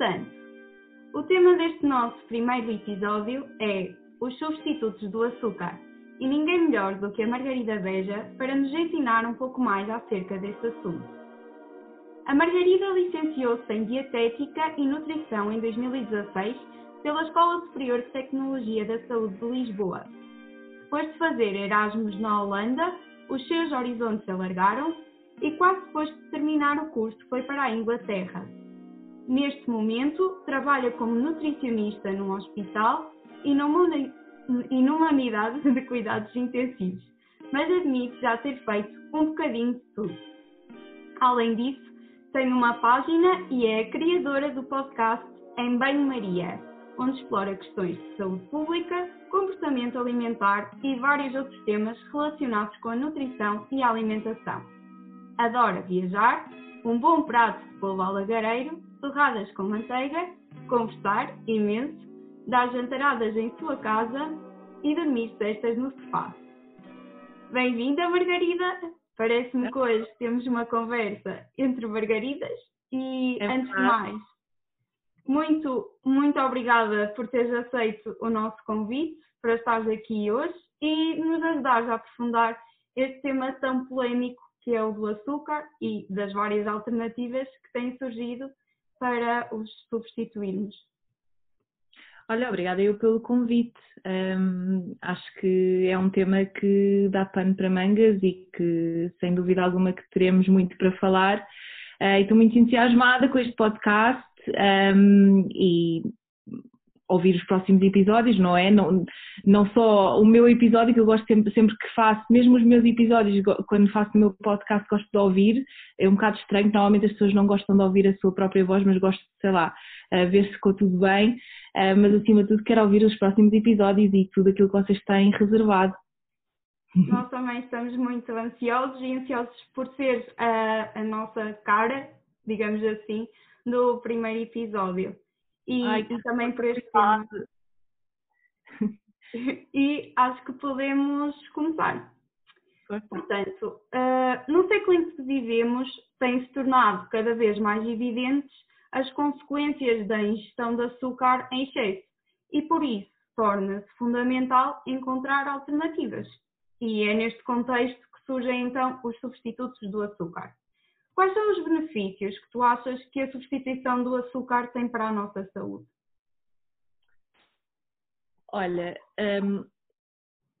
Portanto, o tema deste nosso primeiro episódio é os substitutos do açúcar e ninguém melhor do que a Margarida Beja para nos ensinar um pouco mais acerca deste assunto. A Margarida licenciou-se em Dietética e Nutrição em 2016 pela Escola Superior de Tecnologia da Saúde de Lisboa. Depois de fazer Erasmus na Holanda, os seus horizontes alargaram e quase depois de terminar o curso foi para a Inglaterra. Neste momento, trabalha como nutricionista num hospital e numa, e numa unidade de cuidados intensivos, mas admite já ter feito um bocadinho de tudo. Além disso, tem uma página e é a criadora do podcast Em Banho-Maria, onde explora questões de saúde pública, comportamento alimentar e vários outros temas relacionados com a nutrição e a alimentação. Adora viajar, um bom prato de polvo alagareiro, torradas com manteiga, conversar imenso, dar jantaradas em sua casa e dormir cestas no sofá. Bem-vinda, Margarida! Parece-me que hoje temos uma conversa entre Margaridas e, é antes de mais, muito, muito obrigada por teres aceito o nosso convite para estares aqui hoje e nos ajudares a aprofundar este tema tão polémico que é o do açúcar e das várias alternativas que têm surgido para os substituirmos. Olha, obrigada eu pelo convite. Um, acho que é um tema que dá pano para mangas e que, sem dúvida alguma, que teremos muito para falar. Uh, estou muito entusiasmada com este podcast um, e ouvir os próximos episódios, não é? Não, não só o meu episódio, que eu gosto sempre, sempre que faço, mesmo os meus episódios, quando faço o meu podcast, gosto de ouvir. É um bocado estranho, normalmente as pessoas não gostam de ouvir a sua própria voz, mas gosto, sei lá, ver se ficou tudo bem. Mas acima de tudo, quero ouvir os próximos episódios e tudo aquilo que vocês têm reservado. Nós também estamos muito ansiosos e ansiosos por ser a, a nossa cara, digamos assim, do primeiro episódio. E, Ai, e também por este tema. e acho que podemos começar. Portanto, uh, no século em que vivemos, tem-se tornado cada vez mais evidentes as consequências da ingestão de açúcar em excesso e, por isso, torna-se fundamental encontrar alternativas. E é neste contexto que surgem então os substitutos do açúcar. Quais são os benefícios que tu achas que a substituição do açúcar tem para a nossa saúde? Olha, hum,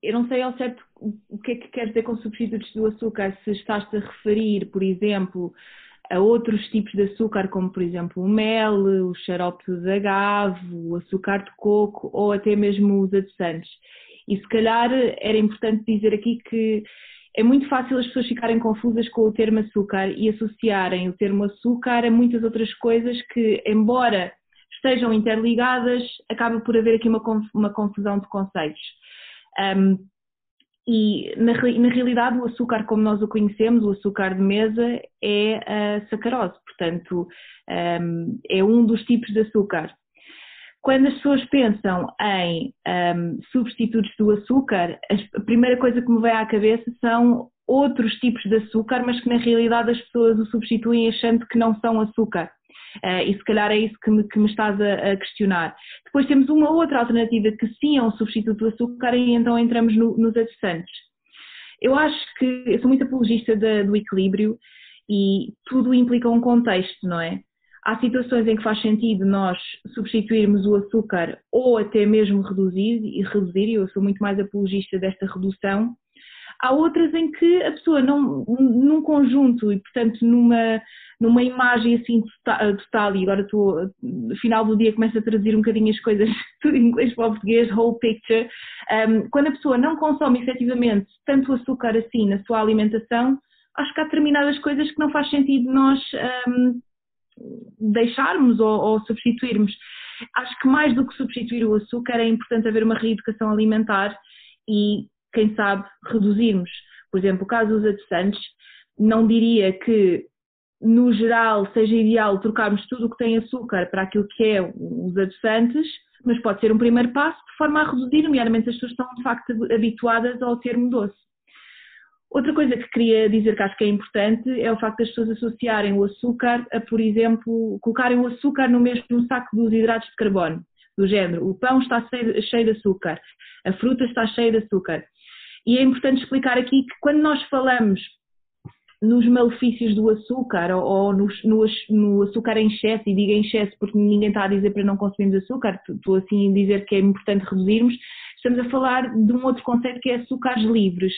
eu não sei ao certo o que é que queres dizer com substitutos do açúcar, se estás-te a referir, por exemplo, a outros tipos de açúcar, como por exemplo o mel, o xarope de agave, o açúcar de coco ou até mesmo os adoçantes. E se calhar era importante dizer aqui que é muito fácil as pessoas ficarem confusas com o termo açúcar e associarem o termo açúcar a muitas outras coisas que, embora estejam interligadas, acaba por haver aqui uma, uma confusão de conceitos. Um, e na, na, realidade o açúcar como nós o conhecemos, o açúcar de mesa, é a sacarose, portanto um, é um dos tipos de açúcar. Quando as pessoas pensam em um, substitutos do açúcar, a primeira coisa que me vem à cabeça são outros tipos de açúcar, mas que na realidade as pessoas o substituem achando que não são açúcar. Uh, e se calhar é isso que me, que me estás a, a, questionar. Depois temos uma outra alternativa que sim é um substituto do açúcar e então entramos no, nos adoçantes. Eu acho que eu sou muito apologista do equilíbrio e tudo implica um contexto, não é? Há situações em que faz sentido nós substituirmos o açúcar ou até mesmo reduzir, e reduzir, eu sou muito mais apologista desta redução. Há outras em que a pessoa, não, num conjunto e, portanto, numa, numa imagem assim total, e agora estou, no final do dia começo a traduzir um bocadinho as coisas em inglês para o português, whole picture, um, quando a pessoa não consome efetivamente tanto açúcar assim na sua alimentação, acho que há determinadas coisas que não faz sentido nós um, deixarmos ou, ou substituirmos. Acho que mais do que substituir o açúcar é importante haver uma reeducação alimentar e, quem sabe, reduzirmos. Por exemplo, o caso dos adoçantes, não diria que no geral seja ideal trocarmos tudo o que tem açúcar para aquilo que é os adoçantes, mas pode ser um primeiro passo de forma a reduzir, nomeadamente as pessoas estão de facto habituadas ao termo doce. Outra coisa que queria dizer que acho que é importante é o facto das pessoas associarem o açúcar a, por exemplo, colocarem o açúcar no mesmo saco dos hidratos de carbono, do género, o pão está cheio de açúcar, a fruta está cheia de açúcar. E é importante explicar aqui que quando nós falamos nos malefícios do açúcar ou, no, no, no, açúcar em excesso, e digo em excesso porque ninguém está a dizer para não consumirmos açúcar, estou assim a dizer que é importante reduzirmos, estamos a falar de um outro conceito que é açúcares livres.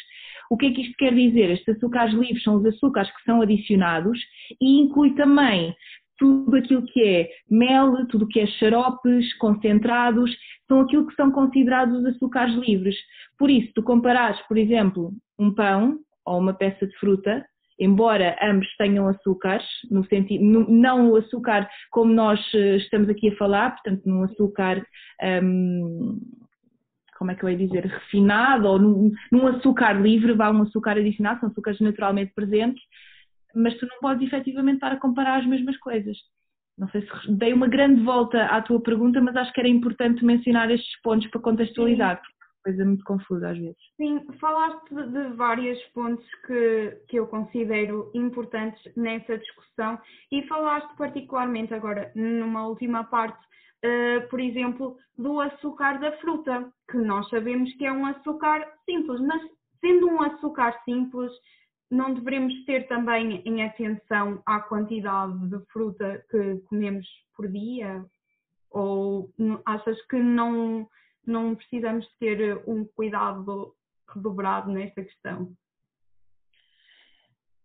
O que é que isto quer dizer? Estes açúcares livres são os açúcares que são adicionados e inclui também tudo aquilo que é mel, tudo que é xaropes, concentrados, são aquilo que são considerados os açúcares livres. Por isso, tu comparares, por exemplo, um pão ou uma peça de fruta, embora ambos tenham açúcares, no sentido, não o açúcar como nós eh, estamos aqui a falar, portanto, num açúcar, hum, como é que eu ia dizer, refinado, ou num, num açúcar livre, vá um açúcar adicionado, são açúcares naturalmente presentes, mas tu não podes efetivamente estar a comparar as mesmas coisas. Não sei se dei uma grande volta à tua pergunta, mas acho que era importante mencionar estes pontos para contextualizar, porque é coisa muito confusa às vezes. Sim, falaste de, de vários pontos que, que eu considero importantes nessa discussão e falaste particularmente agora, numa última parte, uh, por exemplo, do açúcar da fruta, que nós sabemos que é um açúcar simples, mas sendo um açúcar simples, não devemos ter também em atenção à quantidade de fruta que comemos por dia? Ou achas que não, não precisamos ter um cuidado redobrado nesta questão?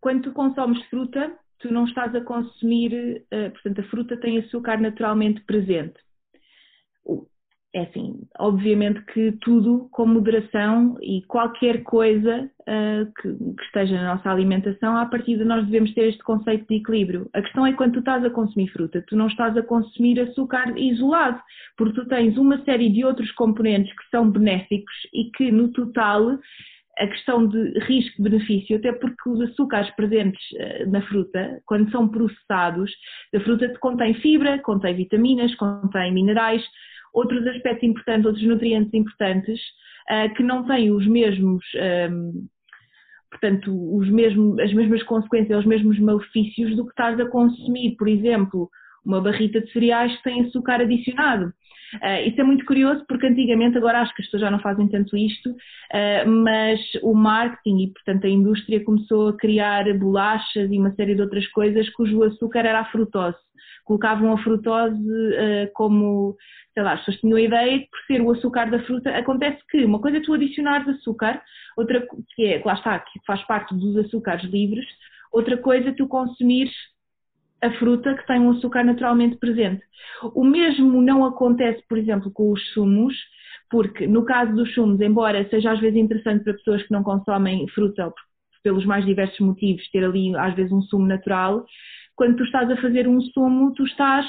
Quando tu consomes fruta, tu não estás a consumir, eh, portanto, a fruta tem açúcar naturalmente presente é assim, obviamente que tudo com moderação e qualquer coisa uh, que, que, esteja na nossa alimentação, a partir de nós devemos ter este conceito de equilíbrio. A questão é quando tu estás a consumir fruta, tu não estás a consumir açúcar isolado, porque tu tens uma série de outros componentes que são benéficos e que no total a questão de risco-benefício, até porque os açúcares presentes uh, na fruta, quando são processados, a fruta contém fibra, contém vitaminas, contém minerais, outros aspectos importantes, outros nutrientes importantes, uh, que não têm os mesmos, um, ehm, portanto, os mesmos, as mesmas consequências, os mesmos malefícios do que estás a consumir, por exemplo, uma barrita de cereais que tem açúcar adicionado. Uh, isso é muito curioso porque antigamente, agora acho que as pessoas já não fazem tanto isto, uh, mas o marketing e, portanto, a indústria começou a criar bolachas e uma série de outras coisas cujo açúcar era a frutose. Colocavam a frutose uh, como sei lá, as pessoas tinham a ideia que por ser o açúcar da fruta, acontece que uma coisa é tu adicionares açúcar, outra que é, lá está, que faz parte dos açúcares livres, outra coisa é tu consumires a fruta que tem um açúcar naturalmente presente. O mesmo não acontece, por exemplo, com os sumos, porque no caso dos sumos, embora seja às vezes interessante para pessoas que não consomem fruta, pelos mais diversos motivos, ter ali às vezes um sumo natural, quando tu estás a fazer um sumo, tu estás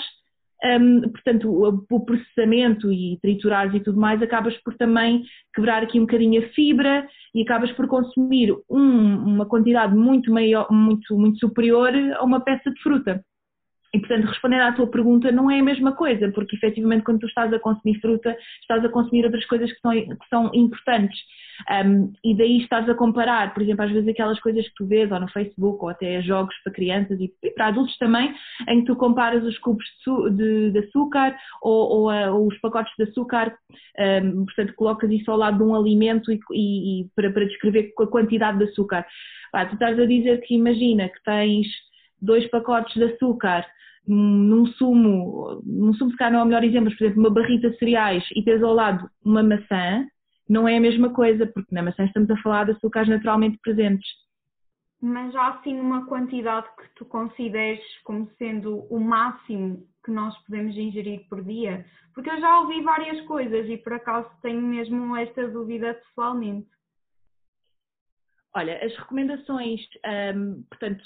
um, portanto, o, o, processamento e triturares e tudo mais, acabas por também quebrar aqui um bocadinho a fibra e acabas por consumir um, uma quantidade muito maior, muito, muito superior a uma peça de fruta. E, portanto, respondendo à tua pergunta, não é a mesma coisa, porque efetivamente quando tu estás a consumir fruta, estás a consumir outras coisas que são, que são importantes. Um, e daí estás a comparar, por exemplo, às vezes aquelas coisas que tu vês ou no Facebook ou até jogos para crianças e, e para adultos também, em que tu comparas os cubos de, de, de açúcar ou, ou, ou, os pacotes de açúcar, um, portanto, colocas isso ao lado de um alimento e, e, e para, para, descrever a quantidade de açúcar. Pá, tu estás a dizer que imagina que tens dois pacotes de açúcar num sumo, num sumo se calhar não é o melhor exemplo, por exemplo, uma barrita de cereais e tens ao lado uma maçã, não é a mesma coisa, porque na maçã estamos a falar de açúcares naturalmente presentes. Mas há assim uma quantidade que tu consideres como sendo o máximo que nós podemos ingerir por dia? Porque eu já ouvi várias coisas e por acaso tenho mesmo esta dúvida pessoalmente. Olha, as recomendações, um, portanto,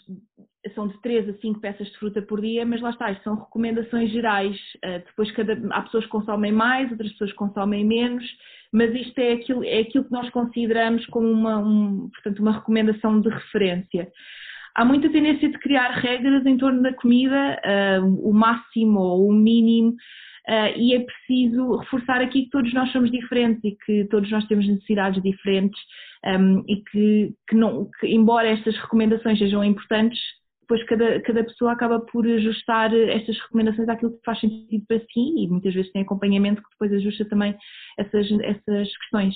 são de 3 a 5 peças de fruta por dia, mas lá está, são recomendações gerais. Uh, depois cada, há pessoas que consomem mais, outras pessoas que consomem menos, mas isto é aquilo, é aquilo que nós consideramos como uma, um, portanto, uma recomendação de referência. Há muita tendência de criar regras em torno da comida, uh, o máximo ou o mínimo, uh, e é preciso reforçar aqui que todos nós somos diferentes e que todos nós temos necessidades diferentes um, e que, que, não, que, embora estas recomendações sejam importantes, depois cada, cada pessoa acaba por ajustar estas recomendações àquilo que faz sentido para si e muitas vezes tem acompanhamento que depois ajusta também essas, essas questões.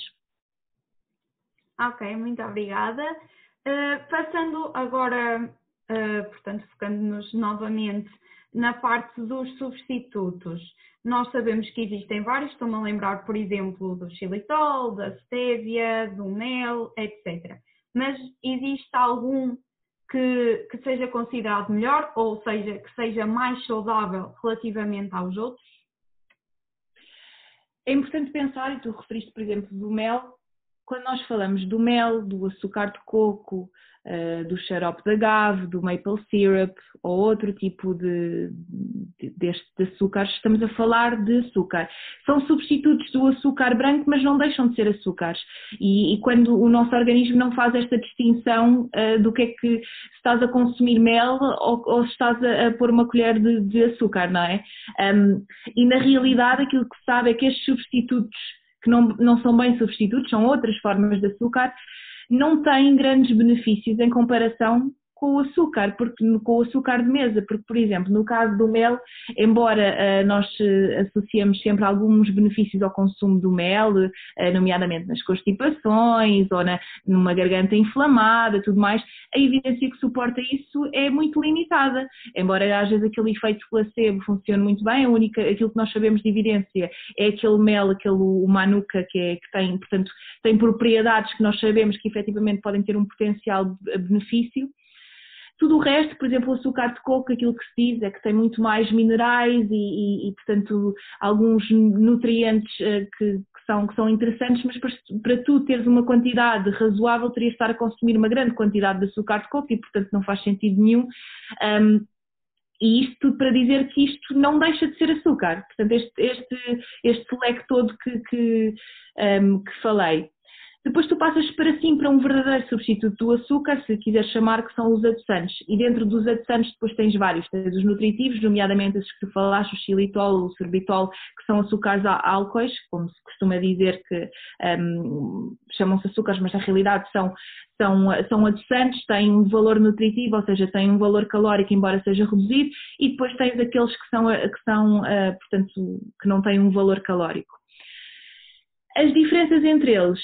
Ok, muito obrigada. Uh, passando agora, uh, portanto, focando-nos novamente na parte dos substitutos. Nós sabemos que existem vários, estou-me a lembrar, por exemplo, do xilitol, da stevia, do mel, etc. Mas existe algum que, que seja considerado melhor, ou seja, que seja mais saudável relativamente aos outros? É importante pensar, e tu referiste, por exemplo, do mel, quando nós falamos do mel, do açúcar de coco, uh, do xarope de agave, do maple syrup ou outro tipo de, de, de açúcares, estamos a falar de açúcar. São substitutos do açúcar branco, mas não deixam de ser açúcares. E, e quando o nosso organismo não faz esta distinção uh, do que é que se estás a consumir mel ou, ou se estás a, a, pôr uma colher de, de açúcar, não é? Um, e na realidade aquilo que se sabe é que estes substitutos que não, não são bem substitutos, são outras formas de açúcar, não têm grandes benefícios em comparação com o açúcar, porque, com o açúcar de mesa, porque, por exemplo, no caso do mel, embora uh, nós uh, associemos sempre alguns benefícios ao consumo do mel, uh, nomeadamente nas constipações ou na, numa garganta inflamada, tudo mais, a evidência que suporta isso é muito limitada. Embora às vezes aquele efeito placebo funcione muito bem, a única, aquilo que nós sabemos de evidência é aquele mel, aquele o manuka, que, é, que tem, portanto, tem propriedades que nós sabemos que efetivamente podem ter um potencial benefício tudo o resto, por exemplo, o açúcar de coco, aquilo que se diz é que tem muito mais minerais e, e, e portanto, alguns nutrientes uh, que, que, são, que são interessantes, mas para, para, tu teres uma quantidade razoável, terias de estar a consumir uma grande quantidade de açúcar de coco e, portanto, não faz sentido nenhum. Um, e isto tudo para dizer que isto não deixa de ser açúcar. Portanto, este, este, este leque todo que, que, um, que falei. Depois tu passas para sim para um verdadeiro substituto do açúcar, se quiseres chamar, que são os adoçantes. E dentro dos adoçantes depois tens vários, tens os nutritivos, nomeadamente esses que tu falaste, o xilitol, o sorbitol, que são açúcares álcoois, como se costuma dizer que um, chamam-se açúcares, mas na realidade são, são, são adoçantes, têm um valor nutritivo, ou seja, têm um valor calórico, embora seja reduzido, e depois tens aqueles que são, que são uh, portanto, que não têm um valor calórico. As diferenças entre eles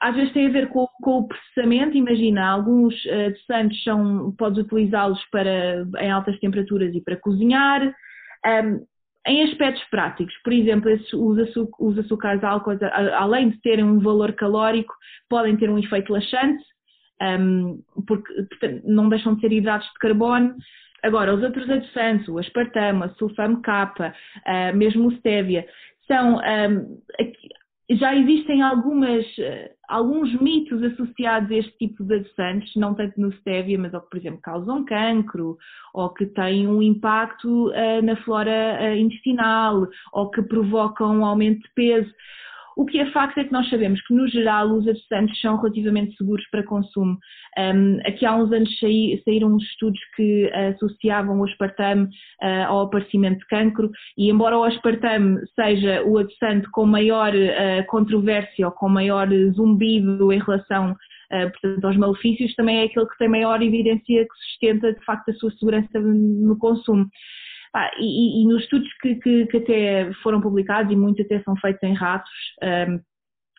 às vezes tem a ver com, com o processamento, imagina, alguns uh, eh, adoçantes são, podes utilizá-los para, em altas temperaturas e para cozinhar. Um, em aspectos práticos, por exemplo, os, açúcar, os açúcares álcoois, além de terem um valor calórico, podem ter um efeito laxante, um, porque não deixam de ser hidratos de carbono. Agora, os outros adoçantes, o aspartame, a sulfame K, uh, mesmo o stevia, são um, já existem algumas, eh, alguns mitos associados a este tipo de adoçantes, não tanto no stevia, mas que, por exemplo, causam cancro, ou que têm um impacto uh, na flora uh, intestinal, ou que provocam um aumento de peso. O que é facto é que nós sabemos que, no geral, os adoçantes são relativamente seguros para consumo. Um, aqui há uns anos saíram uns estudos que associavam o aspartame uh, ao aparecimento de cancro e, embora o aspartame seja o adoçante com maior uh, controvérsia ou com maior zumbido em relação uh, portanto, aos malefícios, também é aquele que tem maior evidência que sustenta, de facto, a sua segurança no consumo. Ah, e, e, nos estudos que, que, que, até foram publicados, e muitos até são feitos em ratos, um,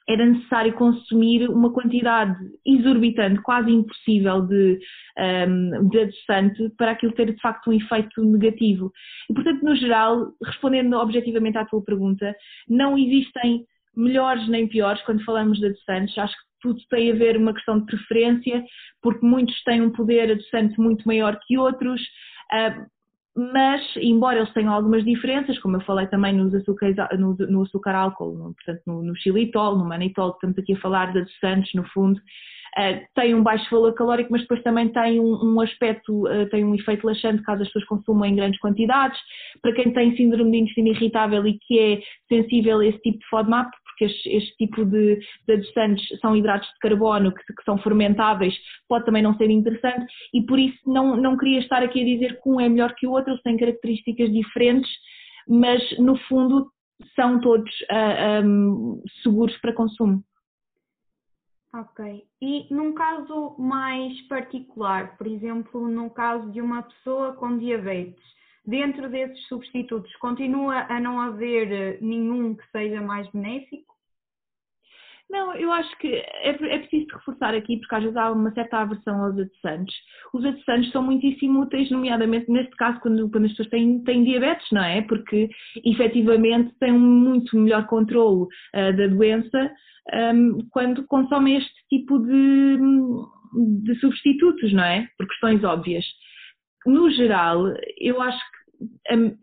era necessário consumir uma quantidade exorbitante, quase impossível de, um, de adoçante para aquilo ter de facto um efeito negativo. E portanto, no geral, respondendo objetivamente à tua pergunta, não existem melhores nem piores quando falamos de adoçantes. Acho que tudo tem a ver uma questão de preferência, porque muitos têm um poder adoçante muito maior que outros. Uh, mas embora eles tenham algumas diferenças, como eu falei também nos açúcares, no, no açúcar álcool, no, portanto no, no xilitol, no manitol, estamos aqui a falar de adoçantes no fundo, uh, tem um baixo valor calórico, mas depois também tem um, um aspecto, uh, tem um efeito laxante caso as pessoas consumam em grandes quantidades. Para quem tem síndrome de intestino irritável e que é sensível a esse tipo de FODMAP, porque este, este tipo de, de são hidratos de carbono que, que, são fermentáveis, pode também não ser interessante e por isso não, não queria estar aqui a dizer que um é melhor que o outro, eles têm características diferentes, mas no fundo são todos uh, um, seguros para consumo. Ok. E num caso mais particular, por exemplo, no caso de uma pessoa com diabetes, dentro desses substitutos, continua a não haver eh, nenhum que seja mais benéfico? Não, eu acho que é, é, preciso reforçar aqui, porque às vezes há uma certa aversão aos adoçantes. Os adoçantes são muitíssimo úteis, nomeadamente neste caso, quando, quando as pessoas têm, têm diabetes, não é? Porque efetivamente têm um muito melhor controle uh, da doença um, quando consomem este tipo de, de substitutos, não é? Por questões óbvias. No geral, eu acho que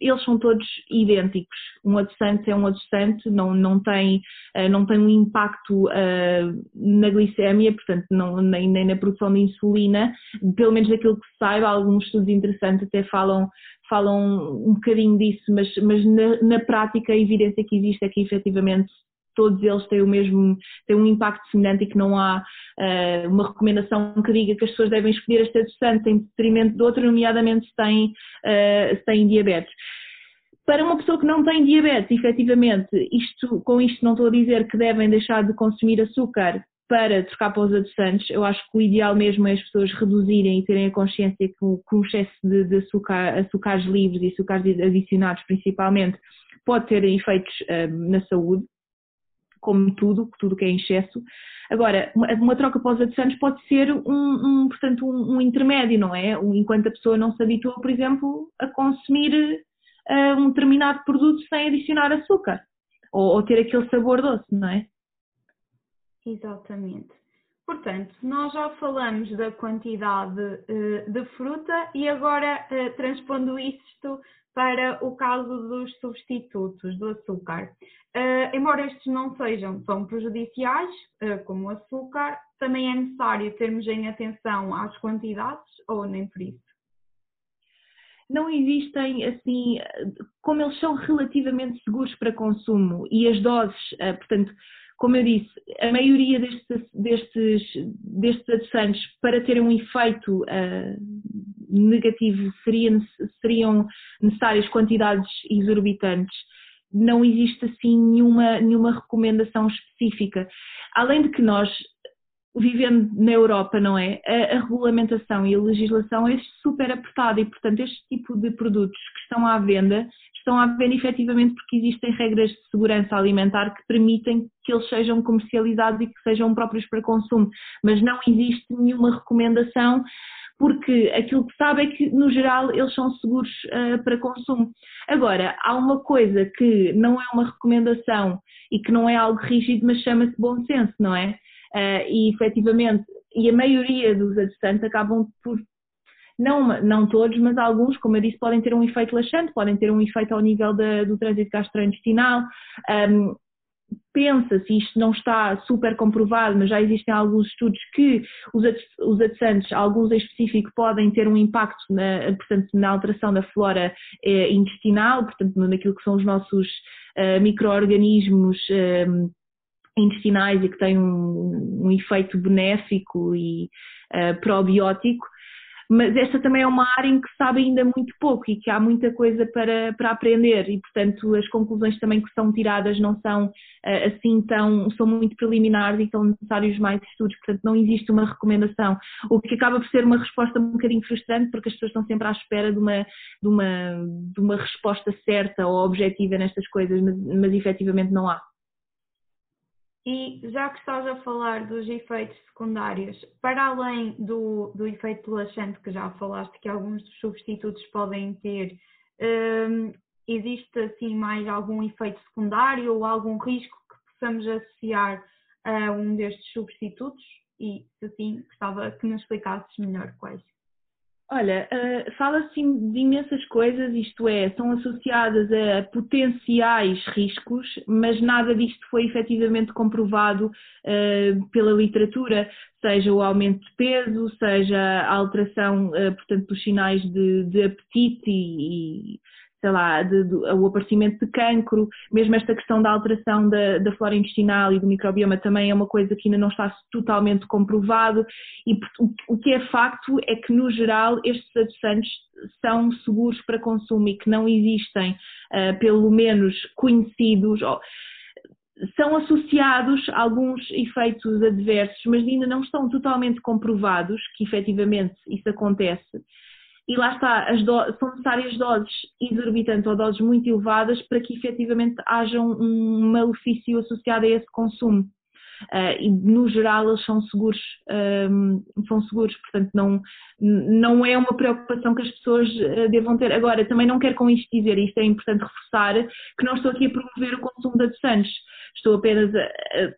eles são todos idênticos. Um adoçante é um adoçante, não, não, tem, eh, não tem um impacto uh, na glicémia, portanto, não, nem, nem na produção de insulina, pelo menos daquilo que se saiba, alguns estudos interessantes até falam, falam um bocadinho disso, mas, mas na, na prática a evidência que existe é que efetivamente todos eles têm o mesmo, têm um impacto semelhante e que não há uh, uma recomendação que diga que as pessoas devem escolher este adoçante em detrimento de outro, nomeadamente se têm, uh, se têm diabetes. Para uma pessoa que não tem diabetes, efetivamente, isto, com isto não estou a dizer que devem deixar de consumir açúcar para trocar para os adoçantes, eu acho que o ideal mesmo é as pessoas reduzirem e terem a consciência que o, excesso de, de açúcar, açúcares livres e açúcares adicionados principalmente pode ter efeitos uh, na saúde, como tudo, tudo que é em excesso. Agora, uma, troca para os adoçantes pode ser um, um portanto, um, um, intermédio, não é? Enquanto a pessoa não se habitua, por exemplo, a consumir uh, um determinado produto sem adicionar açúcar ou, ou ter aquele sabor doce, não é? Exatamente. Portanto, nós já falamos da quantidade uh, de fruta e agora uh, transpondo isto para o caso dos substitutos do açúcar. Uh, embora estes não sejam tão prejudiciais uh, como o açúcar, também é necessário termos em atenção às quantidades ou nem por isso? Não existem assim, como eles são relativamente seguros para consumo e as doses, uh, portanto, como eu disse, a maioria destes, destes, destes adoçantes, para terem um efeito negativo, seria, seriam necessárias quantidades exorbitantes não existe assim nenhuma, nenhuma recomendação específica. Além de que nós, vivendo na Europa, não é? A, a, regulamentação e a legislação é super apertada e, portanto, este tipo de produtos que estão à venda estão à venda efetivamente porque existem regras de segurança alimentar que permitem que eles sejam comercializados e que sejam próprios para consumo, mas não existe nenhuma recomendação porque aquilo que sabe é que, no geral, eles são seguros uh, para consumo. Agora, há uma coisa que não é uma recomendação e que não é algo rígido, mas chama-se bom senso, não é? Uh, e efetivamente, e a maioria dos adoçantes acabam por não, não todos, mas alguns, como eu disse, podem ter um efeito laxante, podem ter um efeito ao nível da, do trânsito gastrointestinal. Um, pensa-se, isto não está super comprovado, mas já existem alguns estudos que os, adoçantes, alguns em específico, podem ter um impacto na, portanto, na alteração da flora eh, intestinal, portanto, naquilo que são os nossos eh, micro-organismos eh, intestinais e que têm um, um efeito benéfico e uh, probiótico mas esta também é uma área em que se sabe ainda muito pouco e que há muita coisa para, para aprender. E, portanto, as conclusões também que são tiradas não são eh, assim tão, são muito preliminares e são necessários mais estudos, portanto não existe uma recomendação, o que acaba por ser uma resposta um bocadinho frustrante porque as pessoas estão sempre à espera de uma, de uma, de uma resposta certa ou objetiva nestas coisas, mas, mas efetivamente não há. E já que estás a falar dos efeitos secundários, para além do, do efeito laxante que já falaste, que alguns substitutos podem ter, um, existe assim mais algum efeito secundário ou algum risco que possamos associar a um destes substitutos? E se sim, gostava que nos explicasses melhor quais. Olha, uh, fala-se de imensas coisas, isto é, são associadas a potenciais riscos, mas nada disto foi efetivamente comprovado uh, pela literatura, seja o aumento de peso, seja a alteração, uh, portanto, dos sinais de, de apetite e, e sei lá, de, de, o aparecimento de cancro, mesmo esta questão da alteração da, da, flora intestinal e do microbioma também é uma coisa que ainda não está totalmente comprovado e o, que é facto é que no geral estes adoçantes são seguros para consumo e que não existem, uh, pelo menos conhecidos, oh, são associados a alguns efeitos adversos, mas ainda não estão totalmente comprovados que efetivamente isso acontece e lá está, são necessárias doses exorbitantes ou doses muito elevadas para que efetivamente haja um, malefício associado a esse consumo. Uh, e no geral eles são seguros, um, são seguros, portanto não, não é uma preocupação que as pessoas uh, devam ter. Agora, também não quero com isto dizer, isto é importante reforçar, que não estou aqui a promover o consumo de adoçantes, estou apenas a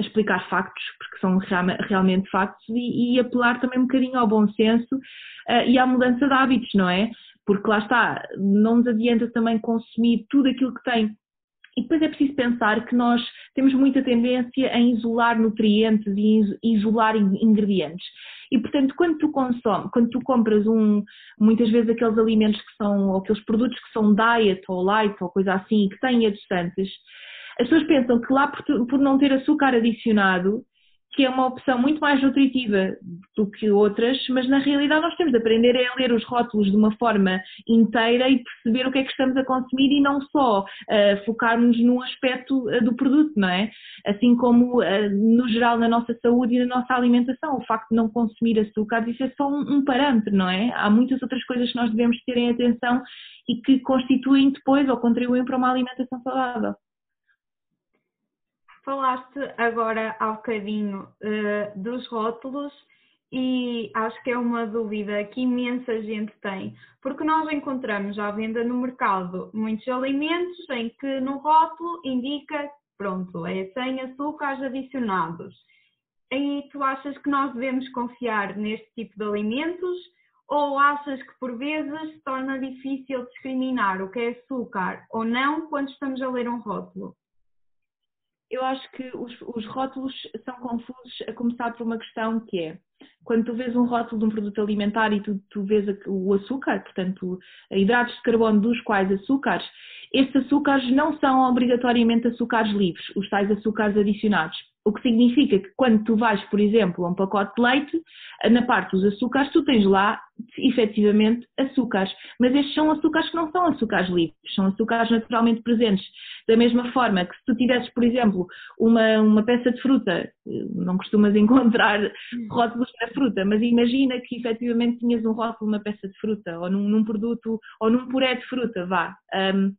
explicar factos, porque são realmente factos, e, e, apelar também um bocadinho ao bom senso uh, e à mudança de hábitos, não é? Porque lá está, não nos adianta também consumir tudo aquilo que tem. E depois é preciso pensar que nós temos muita tendência em isolar nutrientes e isolar ingredientes. E portanto, quando tu consomes, quando tu compras um, muitas vezes aqueles alimentos que são, ou aqueles produtos que são diet ou light ou coisa assim, que têm adoçantes, as pessoas pensam que lá por, por não ter açúcar adicionado, que é uma opção muito mais nutritiva do que outras, mas na realidade nós temos de aprender a ler os rótulos de uma forma inteira e perceber o que é que estamos a consumir e não só uh, focarmos num aspecto uh, do produto, não é? Assim como uh, no geral na nossa saúde e na nossa alimentação, o facto de não consumir açúcar, isso é só um, um parâmetro, não é? Há muitas outras coisas que nós devemos ter em atenção e que constituem depois ou contribuem para uma alimentação saudável. Falaste agora há bocadinho uh, dos rótulos e acho que é uma dúvida que imensa gente tem, porque nós encontramos à venda no mercado muitos alimentos em que no rótulo indica, pronto, é sem açúcares adicionados. E tu achas que nós devemos confiar neste tipo de alimentos ou achas que por vezes se torna difícil discriminar o que é açúcar ou não quando estamos a ler um rótulo? Eu acho que os, os, rótulos são confusos a começar por uma questão que é quando tu vês um rótulo de um produto alimentar e tu, tu vês o açúcar, portanto, hidratos de carbono dos quais açúcares, estes açúcares não são obrigatoriamente açúcares livres, os tais açúcares adicionados. O que significa que quando tu vais, por exemplo, a um pacote de leite, na parte dos açúcares, tu tens lá efetivamente açúcares, mas estes são açúcares que não são açúcares livres, são açúcares naturalmente presentes. Da mesma forma que se tu tivesses, por exemplo, uma, uma peça de fruta, não costumas encontrar rótulos na fruta, mas imagina que efetivamente tinhas um rótulo numa peça de fruta, ou num, num produto, ou num puré de fruta, vá. Um,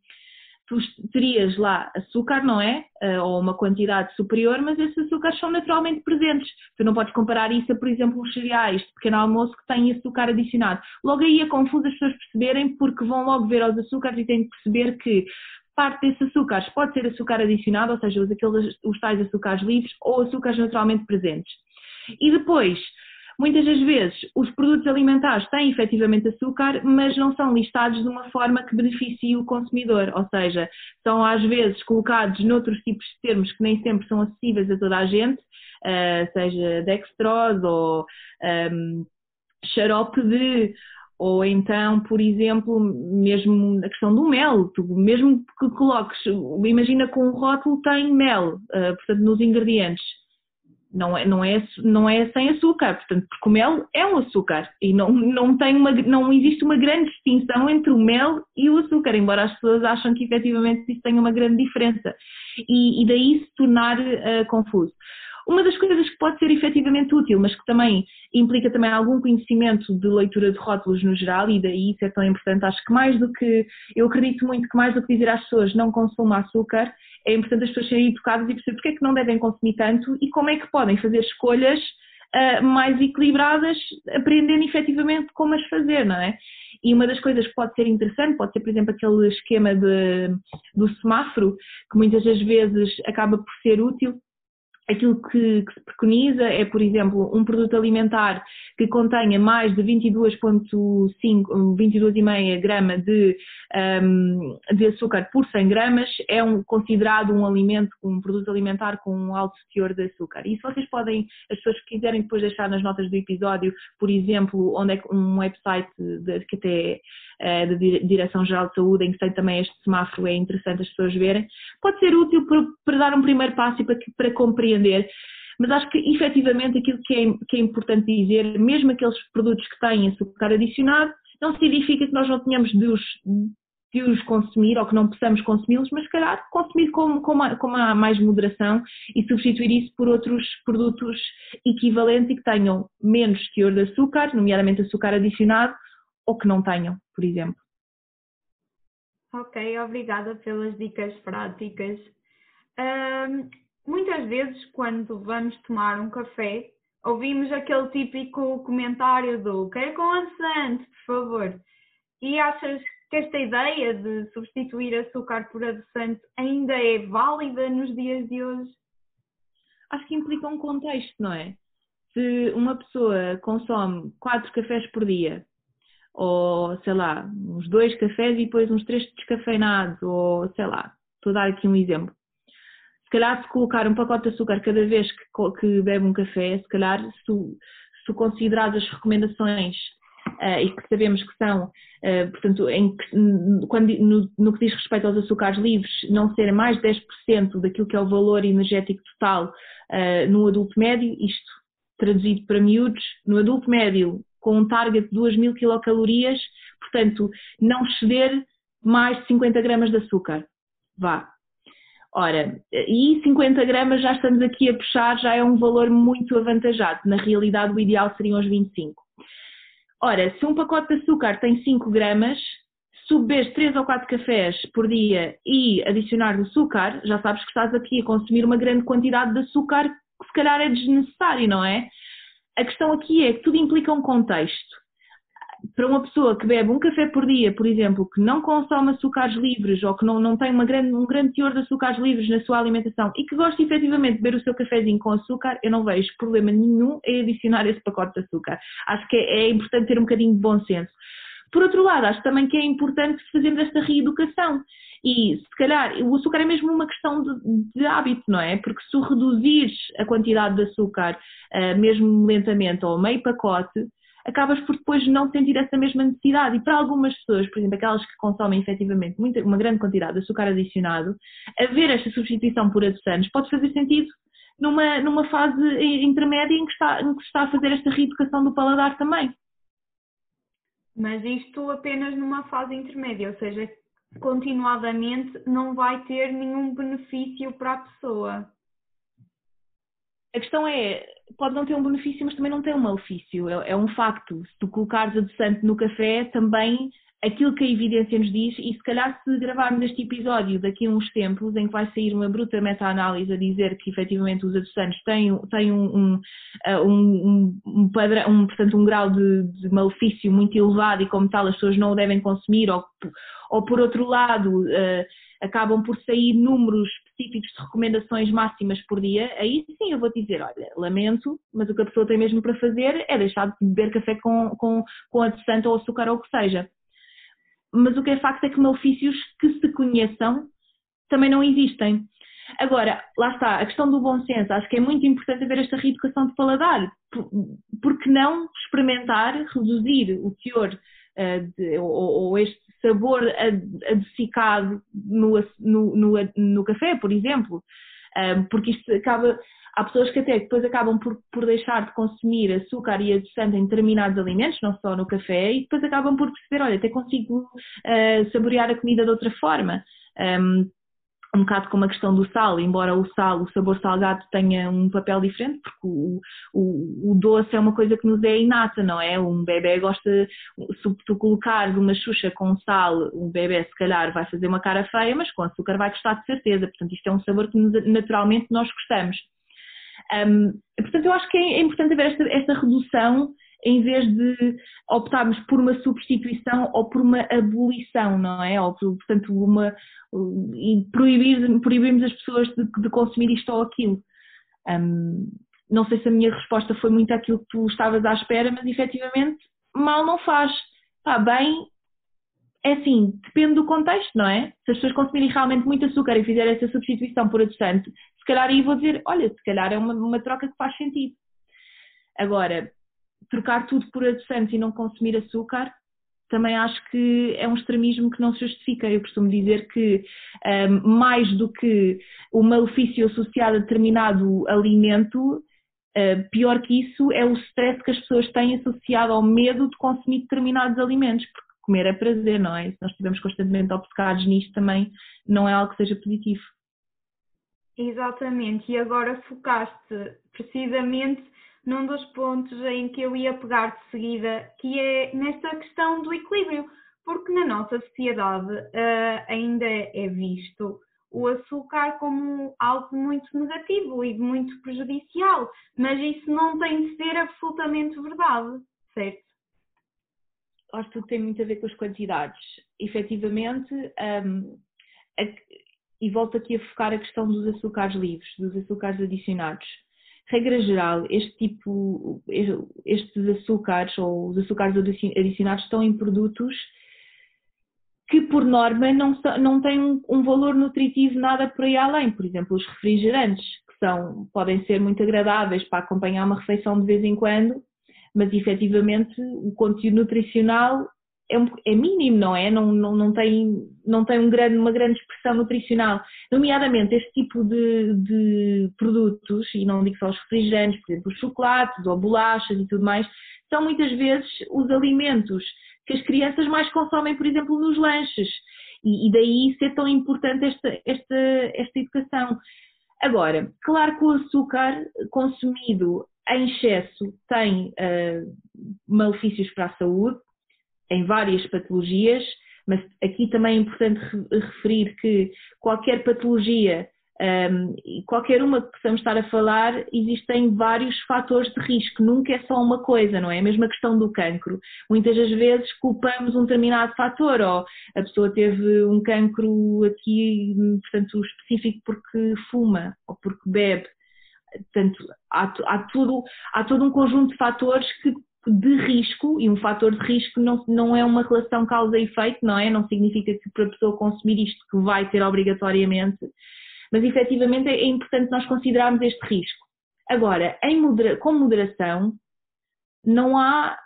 tu terias lá açúcar, não é? Uh, ou uma quantidade superior, mas esses açúcares são naturalmente presentes. Tu não podes comparar isso a, por exemplo, os cereais de pequeno almoço que têm açúcar adicionado. Logo aí é confuso as pessoas perceberem porque vão logo ver aos açúcares e têm de perceber que parte desses açúcares pode ser açúcar adicionado, ou seja, os, aqueles, os tais açúcares livres ou açúcares naturalmente presentes. E depois, Muitas das vezes os produtos alimentares têm efetivamente açúcar, mas não são listados de uma forma que beneficie o consumidor, ou seja, são às vezes colocados noutros tipos de termos que nem sempre são acessíveis a toda a gente, uh, seja dextrose ou um, ehm, xarope de ou então, por exemplo, mesmo a questão do mel, tu, mesmo que coloques, imagina com um rótulo tem mel, uh, portanto, nos ingredientes não é, não, é, não é sem açúcar, portanto, porque o mel é um açúcar e não, não, tem uma, não existe uma grande distinção entre o mel e o açúcar, embora as pessoas acham que efetivamente isso tem uma grande diferença e, e daí se tornar uh, confuso. Uma das coisas que pode ser efetivamente útil, mas que também implica também algum conhecimento de leitura de rótulos no geral, e daí isso é tão importante, acho que mais do que, eu acredito muito que mais do que dizer às pessoas não consumam açúcar, é importante as pessoas serem educadas e perceber porque é que não devem consumir tanto e como é que podem fazer escolhas uh, mais equilibradas, aprendendo efetivamente como as fazer, não é? E uma das coisas que pode ser interessante, pode ser, por exemplo, aquele esquema de, do semáforo, que muitas das vezes acaba por ser útil, Aquilo que, que, se preconiza é, por exemplo, um produto alimentar que contenha mais de 22,5 22,5 gramas de, um, de açúcar por 100 gramas é um, considerado um alimento, um produto alimentar com um alto teor de açúcar. E se vocês podem, as pessoas que quiserem depois deixar nas notas do episódio, por exemplo, onde é um website de, que até uh, da Direção-Geral de Saúde, em que tem também este semáforo, é interessante as pessoas verem, pode ser útil para, para dar um primeiro passo e para, para compreender mas acho que efetivamente aquilo que é, que é, importante dizer, mesmo aqueles produtos que têm açúcar adicionado, não significa que nós não tenhamos de os, de os consumir ou que não possamos consumi-los, mas se calhar consumir com, com, com mais moderação e substituir isso por outros produtos equivalentes e que tenham menos teor de açúcar, nomeadamente açúcar adicionado, ou que não tenham, por exemplo. Ok, obrigada pelas dicas práticas. Um, muitas vezes, quando vamos tomar um café, ouvimos aquele típico comentário do quer com adoçante, por favor. E achas que esta ideia de substituir açúcar por adoçante ainda é válida nos dias de hoje? Acho que implica um contexto, não é? Se uma pessoa consome quatro cafés por dia, ou sei lá, uns dois cafés e depois uns três descafeinados, ou sei lá, estou a dar aqui um exemplo calhar se colocar um pacote de açúcar cada vez que, que bebe um café, se calhar se se tu considerares as recomendações uh, e que sabemos que são, uh, portanto, em, quando, no, no, que diz respeito aos açúcares livres, não serem mais de 10% daquilo que é o valor energético total uh, no adulto médio, isto traduzido para miúdos, no adulto médio com um target de 2.000 quilocalorias, portanto, não exceder mais de 50 gramas de açúcar. Vá, Ora, e 50 gramas já estamos aqui a puxar, já é um valor muito avantajado. Na realidade, o ideal seriam os 25. Ora, se um pacote de açúcar tem 5 gramas, subir 3 ou 4 cafés por dia e adicionar açúcar, já sabes que estás aqui a consumir uma grande quantidade de açúcar que se calhar é desnecessário, não é? A questão aqui é que tudo implica um contexto para uma pessoa que bebe um café por dia, por exemplo, que não consome açúcares livres ou que não, não tem grande, um grande teor de açúcares livres na sua alimentação e que gosta efetivamente de beber o seu cafezinho com açúcar, eu não vejo problema nenhum em adicionar esse pacote de açúcar. Acho que é, é importante ter um bocadinho de bom senso. Por outro lado, acho também que é importante fazermos esta reeducação. E se calhar o açúcar é mesmo uma questão de, de hábito, não é? Porque se tu reduzires a quantidade de açúcar, uh, mesmo lentamente, ou meio pacote, acabas por depois não sentir essa mesma necessidade. E para algumas pessoas, por exemplo, aquelas que consomem efetivamente muita, uma grande quantidade de açúcar adicionado, haver esta substituição por adoçantes pode fazer sentido numa, numa fase intermédia em que, está, em que se está a fazer esta reeducação do paladar também. Mas isto apenas numa fase intermédia, ou seja, continuadamente não vai ter nenhum benefício para a pessoa. A questão é, pode não ter um benefício, mas também não tem um malefício. É, é um facto. Se tu colocares adoçante no café, também aquilo que a evidência nos diz, e se calhar se gravarmos este episódio daqui a uns tempos, em que vai sair uma bruta meta-análise a dizer que efetivamente os adoçantes têm, têm um, um, uh, um, um, padrão, um, portanto, um grau de, de, malefício muito elevado e como tal as pessoas não o devem consumir, ou, ou por outro lado, uh, acabam por sair números específicos de recomendações máximas por dia, aí sim eu vou dizer, olha, lamento, mas o que a pessoa tem mesmo para fazer é deixar de beber café com, com, com adoçante ou açúcar ou o que seja. Mas o que é facto é que malefícios que se conheçam também não existem. Agora, lá está, a questão do bom senso, acho que é muito importante haver esta reeducação de paladar, porque não experimentar, reduzir o teor uh, de, ou, ou, este sabor adocicado no, no, no, no café, por exemplo, porque isto acaba. Há pessoas que até depois acabam por, por deixar de consumir açúcar e adoçante em determinados alimentos, não só no café, e depois acabam por perceber, olha, até consigo uh, saborear a comida de outra forma. Um, um bocado como a questão do sal, embora o sal, o sabor salgado tenha um papel diferente, porque o, o, o doce é uma coisa que nos é inata, não é? Um bebê gosta, se tu colocares uma xuxa com sal, um bebê se calhar vai fazer uma cara feia, mas com açúcar vai gostar de certeza, portanto isto é um sabor que naturalmente nós gostamos. Portanto eu acho que é, é importante haver esta, esta redução em vez de optarmos por uma substituição ou por uma abolição, não é? Ou, portanto, uma, proibir, proibirmos as pessoas de, de consumir isto ou aquilo. Um, não sei se a minha resposta foi muito aquilo que tu estavas à espera, mas efetivamente mal não faz. Está bem, é assim, depende do contexto, não é? Se as pessoas consumirem realmente muito açúcar e fizerem essa substituição por adoçante, se calhar aí vou dizer, olha, se calhar é uma, uma troca que faz sentido. Agora, trocar tudo por adoçantes e não consumir açúcar, também acho que é um extremismo que não se justifica. Eu costumo dizer que um, mais do que o malefício associado a determinado alimento, uh, pior que isso é o stress que as pessoas têm associado ao medo de consumir determinados alimentos, porque comer é prazer, não é? Se nós estivermos constantemente obcecados nisto também não é algo que seja positivo. Exatamente, e agora focaste precisamente num dos pontos em que eu ia pegar de seguida, que é nesta questão do equilíbrio, porque na nossa sociedade uh, ainda é visto o açúcar como algo muito negativo e muito prejudicial, mas isso não tem de ser absolutamente verdade, certo? Acho que tudo tem muito a ver com as quantidades. Efetivamente, um, a, e volto aqui a focar a questão dos açúcares livres, dos açúcares adicionados regra geral, este tipo, estes açúcares ou os açúcares adicionados estão em produtos que por norma não, não têm um valor nutritivo nada por aí além. Por exemplo, os refrigerantes, que são, podem ser muito agradáveis para acompanhar uma refeição de vez em quando, mas efetivamente o conteúdo nutricional é, um, é mínimo, não é? Não, não, não tem, não tem um grande, uma grande expressão nutricional. Nomeadamente, este tipo de, de produtos, e não digo só os refrigerantes, por exemplo, os chocolates ou bolachas e tudo mais, são muitas vezes os alimentos que as crianças mais consomem, por exemplo, nos lanches. E, e daí ser tão importante esta, esta, esta educação. Agora, claro que o açúcar consumido em excesso tem uh, malefícios para a saúde, em várias patologias, mas aqui também é importante referir que qualquer patologia um, e qualquer uma que possamos estar a falar, existem vários fatores de risco, nunca é só uma coisa, não é? A mesma questão do cancro. Muitas das vezes culpamos um determinado fator, ou a pessoa teve um cancro aqui, portanto, específico porque fuma ou porque bebe. Portanto, há, há, tudo, há todo um conjunto de fatores que de risco, e um fator de risco não, não é uma relação causa e efeito, não é? Não significa que para a pessoa consumir isto que vai ter obrigatoriamente, mas efetivamente é, é importante nós considerarmos este risco. Agora, modera com moderação, não há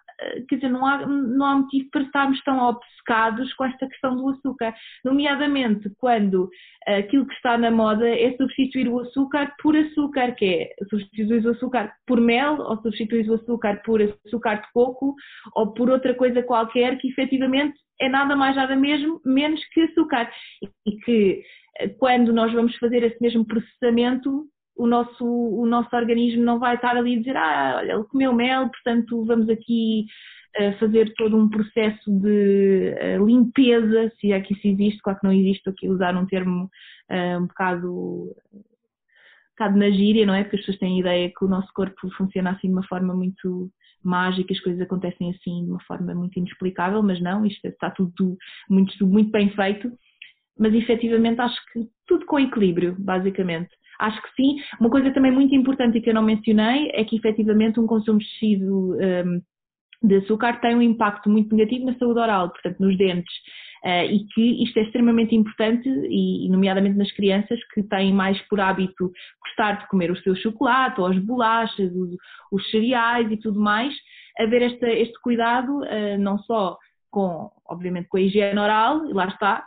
quer dizer, não há, não há motivo para estarmos tão obcecados com esta questão do açúcar, nomeadamente quando aquilo que está na moda é substituir o açúcar por açúcar, que é substituir o açúcar por mel ou substituir o açúcar por açúcar de coco ou por outra coisa qualquer que efetivamente é nada mais nada mesmo menos que açúcar. E que eh, quando nós vamos fazer esse mesmo processamento o nosso, o nosso organismo não vai estar ali a dizer, ah, olha, ele comeu mel, portanto vamos aqui uh, fazer todo um processo de uh, limpeza, se é que isso existe, claro que não existe, aqui usar um termo uh, um bocado, um bocado na gíria, não é? Porque as pessoas têm a ideia que o nosso corpo funciona assim de uma forma muito mágica, as coisas acontecem assim de uma forma muito inexplicável, mas não, isto está tudo muito, muito bem feito, mas efetivamente acho que tudo com equilíbrio, basicamente. Acho que sim. Uma coisa também muito importante e que eu não mencionei é que efetivamente um consumo excessivo um, de açúcar tem um impacto muito negativo na saúde oral, portanto nos dentes. Uh, e que isto é extremamente importante, e, nomeadamente nas crianças que têm mais por hábito gostar de comer o seu chocolate, ou as bolachas, os, os cereais e tudo mais, haver este, este cuidado uh, não só com, obviamente, com a higiene oral, e lá está,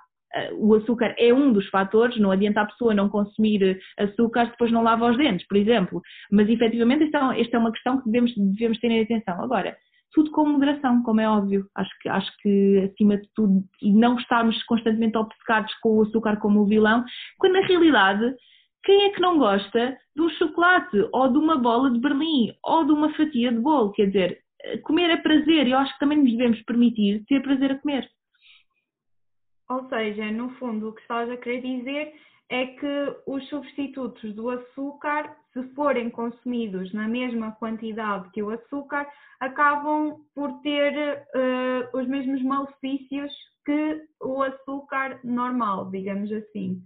o açúcar é um dos fatores, não adianta a pessoa não consumir açúcar se depois não lava os dentes, por exemplo. Mas efetivamente esta, é esta é uma questão que devemos, devemos ter em atenção. Agora, tudo com moderação, como é óbvio. Acho que, acho que acima de tudo, e não estarmos constantemente obcecados com o açúcar como o vilão, quando na realidade quem é que não gosta de um chocolate ou de uma bola de Berlim ou de uma fatia de bolo? Quer dizer, comer é prazer e eu acho que também nos devemos permitir ter prazer a comer. Ou seja, no fundo, o que estás a querer dizer é que os substitutos do açúcar, se forem consumidos na mesma quantidade que o açúcar, acabam por ter uh, os mesmos malefícios que o açúcar normal, digamos assim.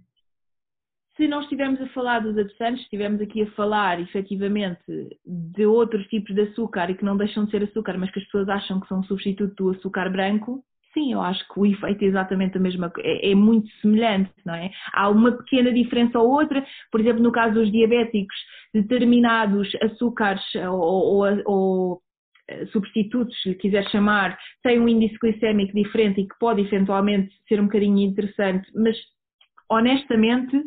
Se não estivermos a falar dos adoçantes, estivermos aqui a falar efetivamente de outros tipos de açúcar e que não deixam de ser açúcar, mas que as pessoas acham que são substituto do açúcar branco, Sim, eu acho que o efeito é exatamente a mesma é, é muito semelhante, não é? Há uma pequena diferença ou outra, por exemplo, no caso dos diabéticos, determinados açúcares ou, ou, ou substitutos, se lhe quiser chamar, têm um índice glicémico diferente e que pode eventualmente ser um bocadinho interessante, mas honestamente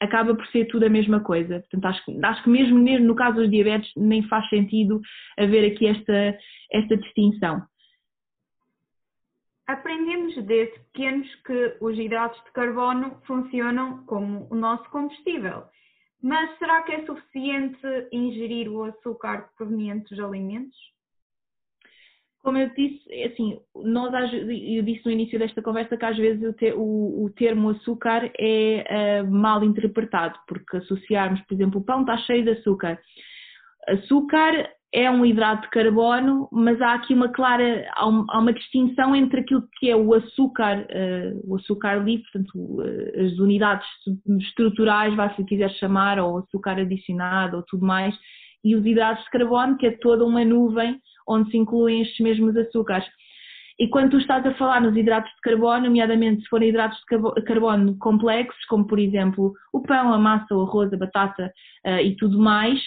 acaba por ser tudo a mesma coisa. Portanto, acho, acho que mesmo no caso dos diabetes nem faz sentido haver aqui esta, esta distinção. Aprendemos desde pequenos que os hidratos de carbono funcionam como o nosso combustível. Mas será que é suficiente ingerir o açúcar proveniente dos alimentos? como eu disse, é assim, nós, eu disse no início desta conversa que às vezes o, o termo açúcar é uh, mal interpretado, porque associarmos, por exemplo, o pão está cheio de açúcar. Açúcar é um hidrato de carbono, mas há aqui uma clara, há uma distinção entre aquilo que é o açúcar, uh, o açúcar livre, portanto, uh, as unidades estruturais, vá se quiser chamar, ou açúcar adicionado, ou tudo mais, e os hidratos de carbono, que é toda uma nuvem onde se incluem estes mesmos açúcares. E quando tu estás a falar nos hidratos de carbono, nomeadamente se forem hidratos de carbono complexos, como por exemplo o pão, a massa, o arroz, a batata uh, e tudo mais,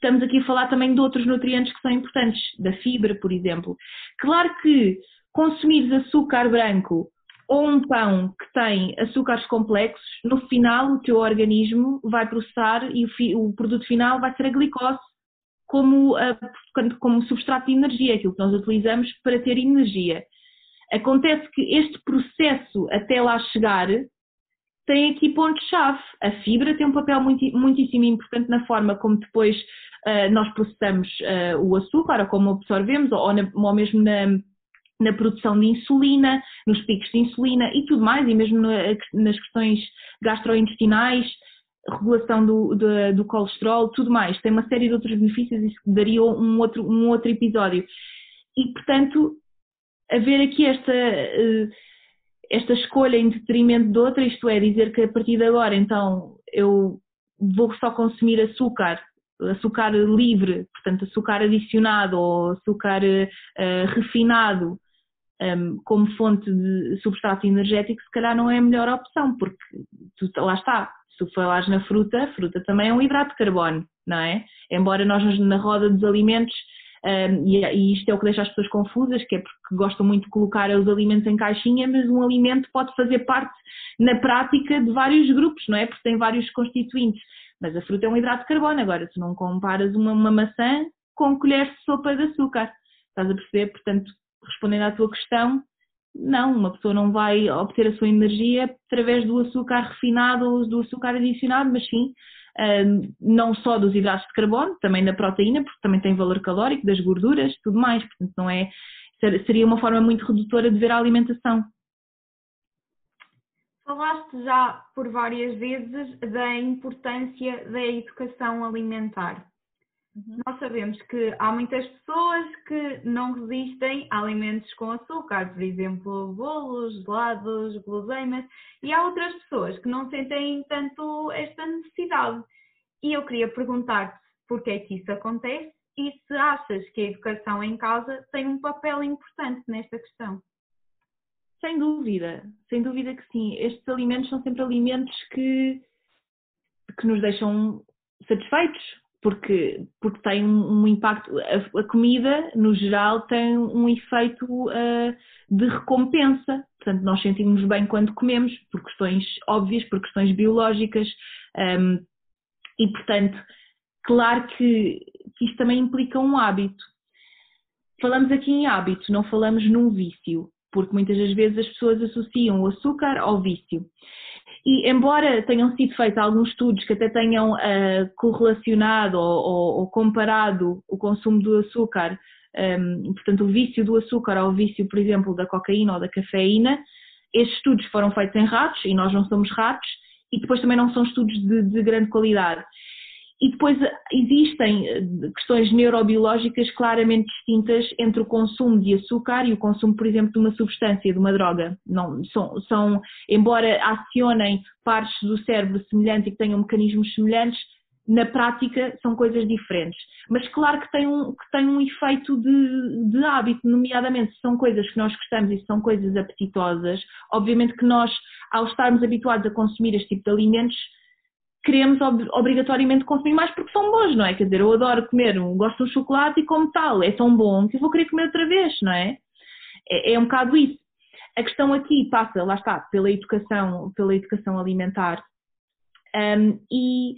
estamos aqui a falar também de outros nutrientes que são importantes, da fibra, por exemplo. Claro que consumires açúcar branco ou um pão que tem açúcares complexos, no final o teu organismo vai processar e o, o produto final vai ser a glicose como, como substrato de energia, aquilo que nós utilizamos para ter energia. Acontece que este processo até lá chegar tem aqui pontos-chave. A fibra tem um papel muito, muitíssimo importante na forma como depois nós processamos uh, o açúcar, ou como absorvemos, ou, na, ou mesmo na, na, produção de insulina, nos picos de insulina e tudo mais, e mesmo nas questões gastrointestinais, regulação do, do, do, colesterol, tudo mais. Tem uma série de outros benefícios, isso daria um outro, um outro episódio. E, portanto, haver aqui esta, eh, esta escolha em detrimento de outra, isto é, dizer que a partir de agora, então, eu vou só consumir açúcar, açúcar livre, portanto, açúcar adicionado ou açúcar uh, refinado, um, ehm, como fonte de substrato energético, se calhar não é a melhor opção, porque tu, lá está, se falares na fruta, a fruta também é um hidrato de carbono, não é? Embora nós na roda dos alimentos, um, e, e, isto é o que deixa as pessoas confusas, que é porque gostam muito de colocar os alimentos em caixinha, mas um alimento pode fazer parte na prática de vários grupos, não é? Porque tem vários constituintes. Mas a fruta é um hidrato de carbono, agora se não comparas uma, uma maçã com colheres de sopa de açúcar, estás a perceber? Portanto, respondendo à tua questão, não, uma pessoa não vai obter a sua energia através do açúcar refinado ou do açúcar adicionado, mas sim hum, não só dos hidratos de carbono, também da proteína, porque também tem valor calórico, das gorduras, tudo mais. Portanto, não é, seria uma forma muito redutora de ver a alimentação. Falaste já por várias vezes da importância da educação alimentar. Uhum. Nós sabemos que há muitas pessoas que não resistem a alimentos com açúcar, por exemplo, bolos, gelados, guloseimas, e há outras pessoas que não sentem tanto esta necessidade. E eu queria perguntar-te porquê é que isso acontece e se achas que a educação em casa tem um papel importante nesta questão. Sem dúvida, sem dúvida que sim. Estes alimentos são sempre alimentos que, que nos deixam satisfeitos, porque, porque tem um, impacto, a, a, comida no geral tem um efeito uh, de recompensa, portanto nós sentimos bem quando comemos, por questões óbvias, por questões biológicas um, e portanto, claro que, que isto também implica um hábito. Falamos aqui em hábito, não falamos num vício, porque muitas das vezes as pessoas associam o açúcar ao vício. E embora tenham sido feitos alguns estudos que até tenham uh, correlacionado ou, ou, ou, comparado o consumo do açúcar, um, ehm, portanto o vício do açúcar ao vício, por exemplo, da cocaína ou da cafeína, estes estudos foram feitos em ratos e nós não somos ratos e depois também não são estudos de, de grande qualidade. E depois existem eh, questões neurobiológicas claramente distintas entre o consumo de açúcar e o consumo, por exemplo, de uma substância, de uma droga. Não, são, são, embora acionem partes do cérebro semelhantes e que tenham mecanismos semelhantes, na prática são coisas diferentes. Mas claro que tem um, que tem um efeito de, de hábito, nomeadamente se são coisas que nós gostamos e são coisas apetitosas, obviamente que nós, ao estarmos habituados a consumir este tipo de alimentos, queremos ob obrigatoriamente consumir mais porque são bons, não é? Quer dizer, eu adoro comer, gosto de um chocolate e como tal, é tão bom que eu vou querer comer outra vez, não é? É, é um bocado isso. A questão aqui passa, lá está, pela educação, pela educação alimentar. Um, e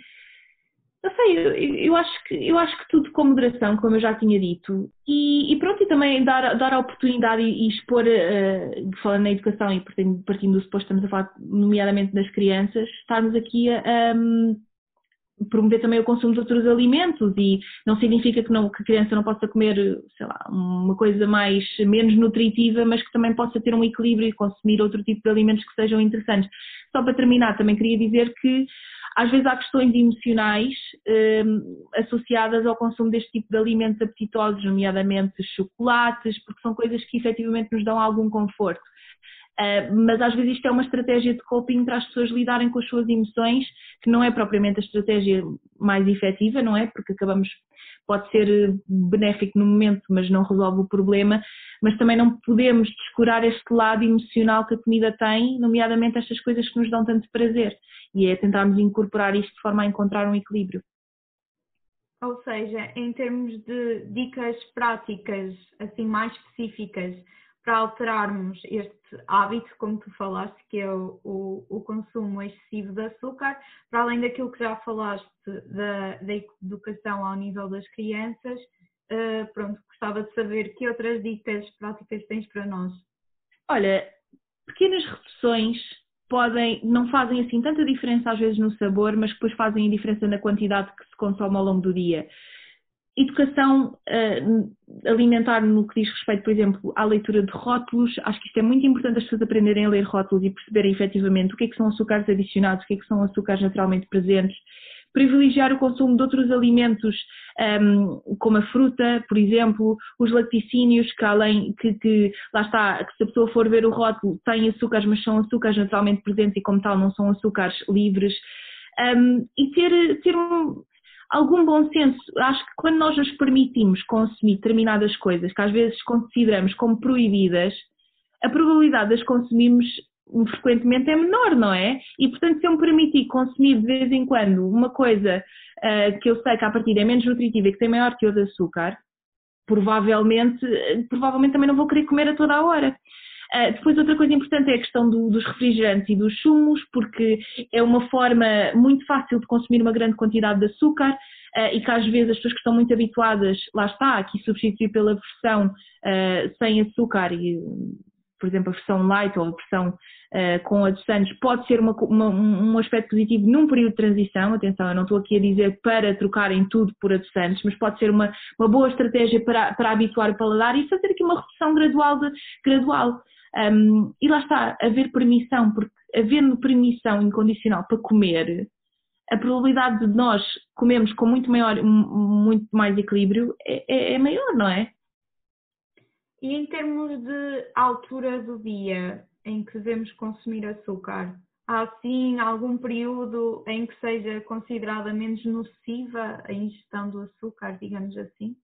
não sei, eu, eu, acho que, eu acho que tudo com moderação, como eu já tinha dito, e, e pronto, e também dar, dar a oportunidade e, e expor, uh, falando na educação e partindo, partindo do suposto estamos a falar nomeadamente das crianças, estarmos aqui a um, promover também o consumo de outros alimentos e não significa que, não, que a criança não possa comer, sei lá, uma coisa mais, menos nutritiva, mas que também possa ter um equilíbrio e consumir outro tipo de alimentos que sejam interessantes. Só para terminar, também queria dizer que às vezes há questões emocionais um, associadas ao consumo deste tipo de alimentos apetitosos, nomeadamente chocolates, porque são coisas que efetivamente nos dão algum conforto. Uh, mas às vezes isto é uma estratégia de coping para as pessoas lidarem com as suas emoções, que não é propriamente a estratégia mais efetiva, não é? Porque acabamos pode ser eh, benéfico no momento, mas não resolve o problema, mas também não podemos descurar este lado emocional que a comida tem, nomeadamente estas coisas que nos dão tanto prazer, e é tentarmos incorporar isto de forma a encontrar um equilíbrio. Ou seja, em termos de dicas práticas, assim mais específicas, para alterarmos este hábito, como tu falaste, que é o, o, o, consumo excessivo de açúcar, para além daquilo que já falaste da, da educação ao nível das crianças, uh, pronto, gostava de saber que outras dicas práticas tens para nós. Olha, pequenas reduções podem, não fazem assim tanta diferença às vezes no sabor, mas depois fazem a diferença na quantidade que se consome ao longo do dia educação uh, alimentar no que diz respeito, por exemplo, à leitura de rótulos, acho que isto é muito importante as pessoas aprenderem a ler rótulos e perceberem efetivamente o que é que são açúcares adicionados, o que é que são açúcares naturalmente presentes, privilegiar o consumo de outros alimentos, um, ehm, como a fruta, por exemplo, os lacticínios, que além que, que, lá está, que se a pessoa for ver o rótulo, tem açúcares, mas são açúcares naturalmente presentes e como tal não são açúcares livres. Um, ehm, e ter, ter um, algum bom senso. Acho que quando nós nos permitimos consumir determinadas coisas que às vezes consideramos como proibidas, a probabilidade de as consumirmos frequentemente é menor, não é? E portanto, se eu me permitir consumir de vez em quando uma coisa uh, que eu sei que a partir é menos nutritiva e que tem maior teor de açúcar, provavelmente, provavelmente também não vou querer comer a toda a hora. Uh, depois, outra coisa importante é a questão do, dos refrigerantes e dos sumos, porque é uma forma muito fácil de consumir uma grande quantidade de açúcar uh, e que às vezes as pessoas que estão muito habituadas, lá está, aqui substituir pela versão uh, sem açúcar, e, por exemplo, a versão light ou a versão com adoçantes, pode ser uma, uma, um aspecto positivo num período de transição. Atenção, eu não estou aqui a dizer para trocarem tudo por adoçantes, mas pode ser uma, uma boa estratégia para, para habituar o paladar e fazer aqui uma redução gradual. De, gradual. Um, e lá está, haver permissão, porque havendo permissão incondicional para comer, a probabilidade de nós comermos com muito maior, muito mais equilíbrio é, é, é maior, não é? E em termos de altura do dia em que devemos consumir açúcar, há sim algum período em que seja considerada menos nociva a ingestão do açúcar, digamos assim?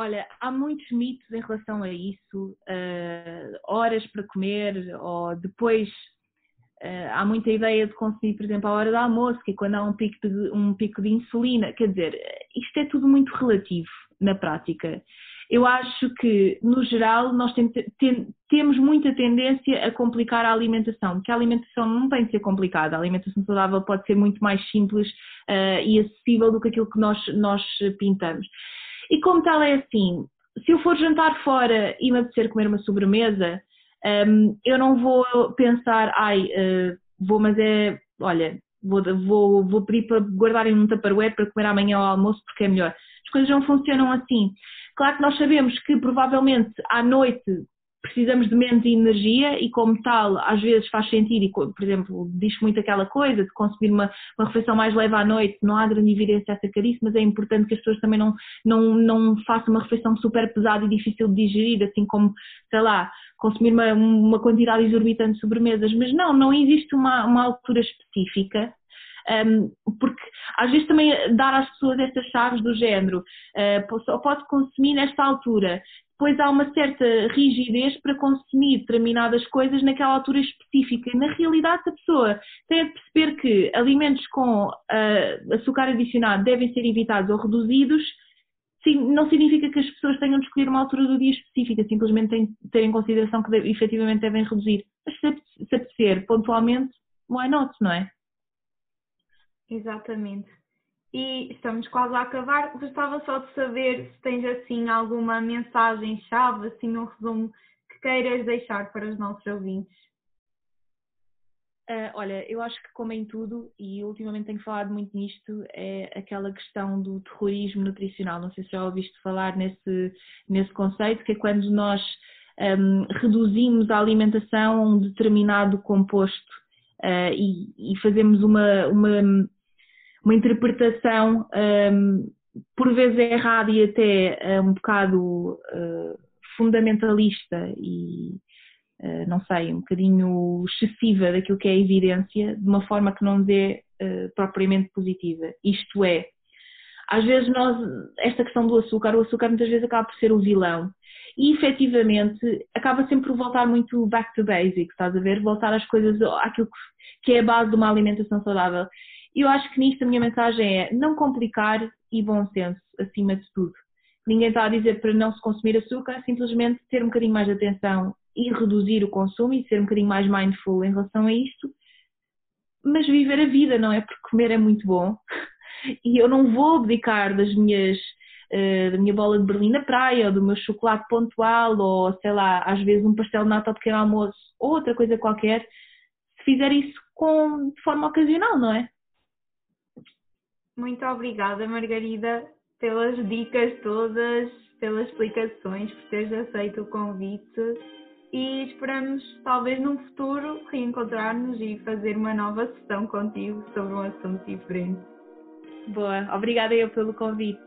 Olha, há muitos mitos em relação a isso, uh, horas para comer, ou depois uh, há muita ideia de consumir, por exemplo, a hora do almoço, que é quando há um pico, de, um pico de insulina. Quer dizer, isto é tudo muito relativo na prática. Eu acho que, no geral, nós tem, tem, temos muita tendência a complicar a alimentação, porque a alimentação não tem de ser complicada. A alimentação saudável pode ser muito mais simples uh, e acessível do que aquilo que nós, nós pintamos. E como tal é assim, se eu for jantar fora e me apetecer comer uma sobremesa, um, eu não vou pensar, ai, uh, vou, mas é, olha, vou, vou, vou pedir para guardarem um tupperware para comer amanhã ao almoço porque é melhor. As coisas não funcionam assim. Claro que nós sabemos que provavelmente à noite precisamos de menos energia e como tal às vezes faz sentido e por exemplo diz muito aquela coisa de consumir uma, uma refeição mais leve à noite não há grande evidência acerca disso mas é importante que as pessoas também não, não, não façam uma refeição super pesada e difícil de digerir assim como sei lá consumir uma, uma quantidade exorbitante de sobremesas. Mas não, não existe uma, uma altura específica um, porque às vezes também dar às pessoas estas chaves do género, uh, só pode consumir nesta altura, pois há uma certa rigidez para consumir determinadas coisas naquela altura específica. Na realidade, a pessoa tem a perceber que alimentos com uh, açúcar adicionado devem ser evitados ou reduzidos, sim, não significa que as pessoas tenham de escolher uma altura do dia específica, simplesmente têm de ter em consideração que deve, efetivamente devem reduzir. Mas se apetecer pontualmente, why not, não é? Exatamente. E estamos quase a acabar. Gostava só de saber se tens assim alguma mensagem-chave, assim um resumo que queiras deixar para os nossos ouvintes. Uh, olha, eu acho que como em tudo, e ultimamente tenho falado muito nisto, é aquela questão do terrorismo nutricional. Não sei se já ouviste falar nesse, nesse conceito, que é quando nós um, reduzimos a alimentação a um determinado composto uh, e, e, fazemos uma, uma uma interpretação um, por vezes errada e até uh, um bocado uh, fundamentalista e uh, não sei, um bocadinho excessiva daquilo que é a evidência, de uma forma que não dê propriamente positiva. Isto é, às vezes nós, esta questão do açúcar, o açúcar muitas vezes acaba por ser o vilão e efetivamente acaba sempre por voltar muito back to basics, estás a ver? Voltar às coisas, àquilo que é a base de uma alimentação saudável. E eu acho que nisto a minha mensagem é não complicar e bom senso, acima de tudo. Ninguém está a dizer para não se consumir açúcar, simplesmente ter um bocadinho mais de atenção e reduzir o consumo e ser um bocadinho mais mindful em relação a isto. Mas viver a vida, não é? Porque comer é muito bom. E eu não vou abdicar das minhas Uh, da minha bola de berlim na praia, ou do meu chocolate pontual, ou sei lá, às vezes um pastel de nata ao pequeno almoço, ou outra coisa qualquer, se fizer isso com, de forma ocasional, não é? Muito obrigada, Margarida, pelas dicas todas, pelas explicações, por teres aceito o convite e esperamos, talvez num futuro, reencontrar-nos e fazer uma nova sessão contigo sobre um assunto diferente. Boa, obrigada eu pelo convite.